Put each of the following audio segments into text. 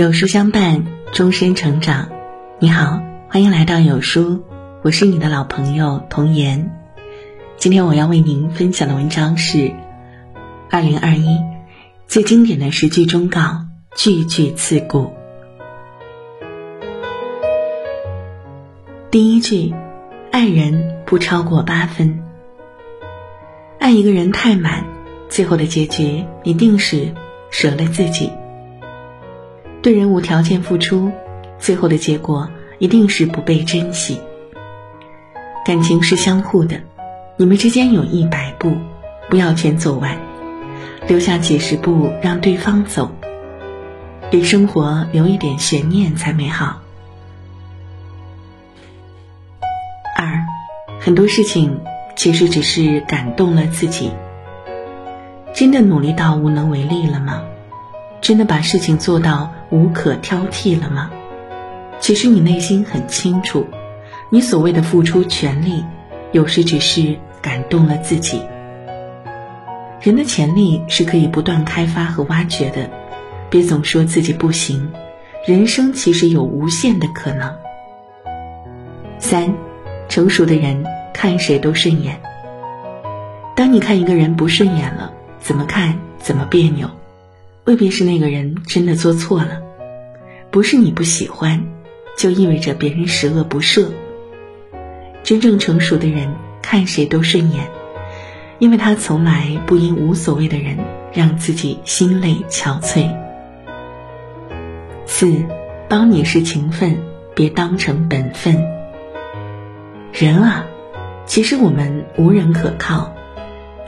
有书相伴，终身成长。你好，欢迎来到有书，我是你的老朋友童言。今天我要为您分享的文章是二零二一最经典的十句忠告，句句刺骨。第一句，爱人不超过八分。爱一个人太满，最后的结局一定是舍了自己。对人无条件付出，最后的结果一定是不被珍惜。感情是相互的，你们之间有一百步，不要全走完，留下几十步让对方走，给生活留一点悬念才美好。二，很多事情其实只是感动了自己，真的努力到无能为力了吗？真的把事情做到无可挑剔了吗？其实你内心很清楚，你所谓的付出全力，有时只是感动了自己。人的潜力是可以不断开发和挖掘的，别总说自己不行，人生其实有无限的可能。三，成熟的人看谁都顺眼。当你看一个人不顺眼了，怎么看怎么别扭。未必是那个人真的做错了，不是你不喜欢，就意味着别人十恶不赦。真正成熟的人看谁都顺眼，因为他从来不因无所谓的人让自己心累憔悴。四，帮你是情分，别当成本分。人啊，其实我们无人可靠，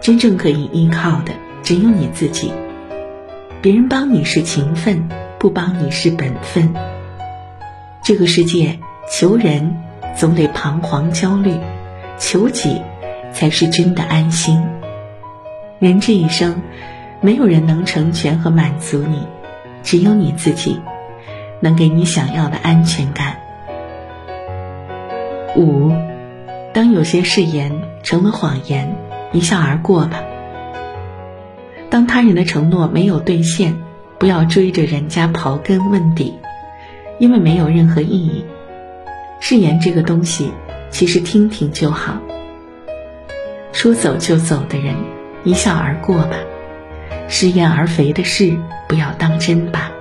真正可以依靠的只有你自己。别人帮你是情分，不帮你是本分。这个世界求人总得彷徨焦虑，求己才是真的安心。人这一生，没有人能成全和满足你，只有你自己能给你想要的安全感。五，当有些誓言成了谎言，一笑而过吧。当他人的承诺没有兑现，不要追着人家刨根问底，因为没有任何意义。誓言这个东西，其实听听就好。说走就走的人，一笑而过吧；食言而肥的事，不要当真吧。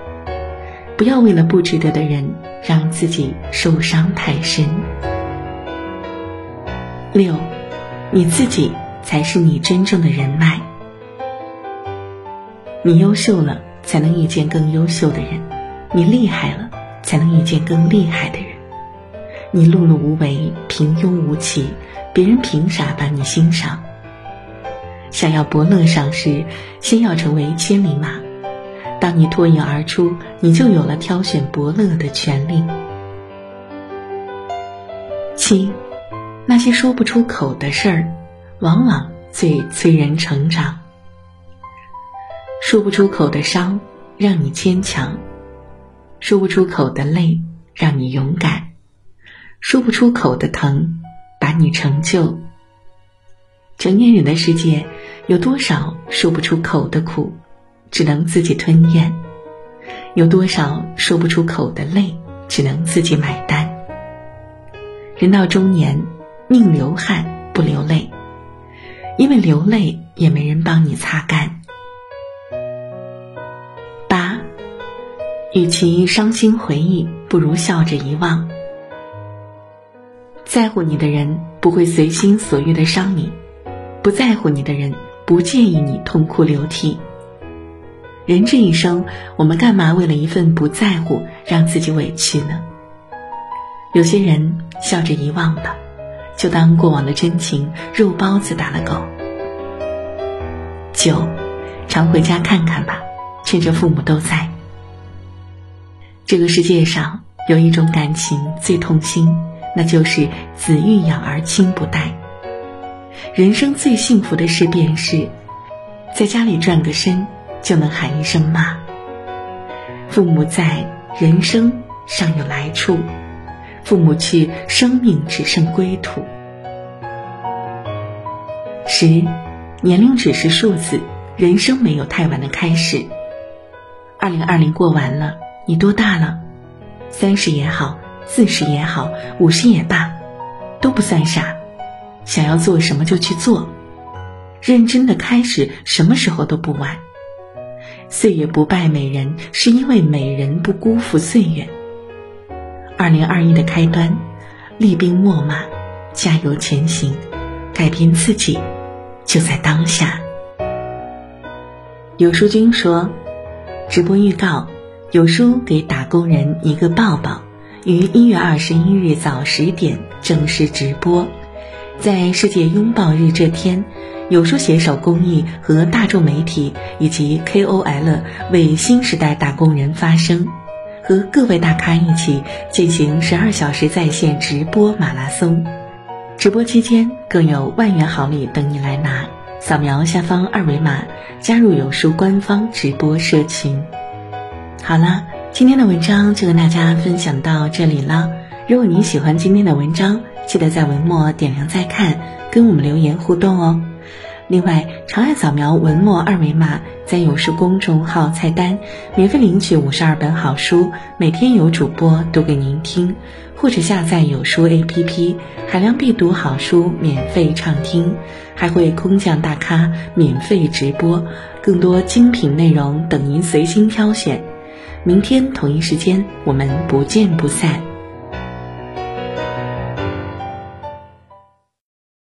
不要为了不值得的人，让自己受伤太深。六，你自己才是你真正的人脉。你优秀了，才能遇见更优秀的人；你厉害了，才能遇见更厉害的人。你碌碌无为、平庸无奇，别人凭啥把你欣赏？想要伯乐上市，先要成为千里马。当你脱颖而出，你就有了挑选伯乐的权利。七，那些说不出口的事儿，往往最催人成长。说不出口的伤，让你坚强；说不出口的泪，让你勇敢；说不出口的疼，把你成就。成年人的世界，有多少说不出口的苦，只能自己吞咽；有多少说不出口的泪，只能自己买单。人到中年，宁流汗不流泪，因为流泪也没人帮你擦干。与其伤心回忆，不如笑着遗忘。在乎你的人不会随心所欲的伤你，不在乎你的人不介意你痛哭流涕。人这一生，我们干嘛为了一份不在乎让自己委屈呢？有些人笑着遗忘吧，就当过往的真情肉包子打了狗。九，常回家看看吧，趁着父母都在。这个世界上有一种感情最痛心，那就是子欲养而亲不待。人生最幸福的事便是，在家里转个身就能喊一声妈。父母在，人生尚有来处；父母去，生命只剩归途。十，年龄只是数字，人生没有太晚的开始。二零二零过完了。你多大了？三十也好，四十也好，五十也罢，都不算傻。想要做什么就去做，认真的开始，什么时候都不晚。岁月不败美人，是因为美人不辜负岁月。二零二一的开端，厉兵秣马，加油前行，改变自己，就在当下。有书君说，直播预告：有书给打工人一个抱抱，于一月二十一日早十点正式直播。在世界拥抱日这天，有书携手公益和大众媒体以及 KOL 为新时代打工人发声，和各位大咖一起进行十二小时在线直播马拉松。直播期间更有万元好礼等你来拿。扫描下方二维码，加入有书官方直播社群。好了，今天的文章就跟大家分享到这里了。如果您喜欢今天的文章，记得在文末点亮再看，跟我们留言互动哦。另外，长按扫描文末二维码，在有书公众号菜单免费领取五十二本好书，每天有主播读给您听。或者下载有书 APP，海量必读好书免费畅听，还会空降大咖免费直播，更多精品内容等您随心挑选。明天同一时间，我们不见不散。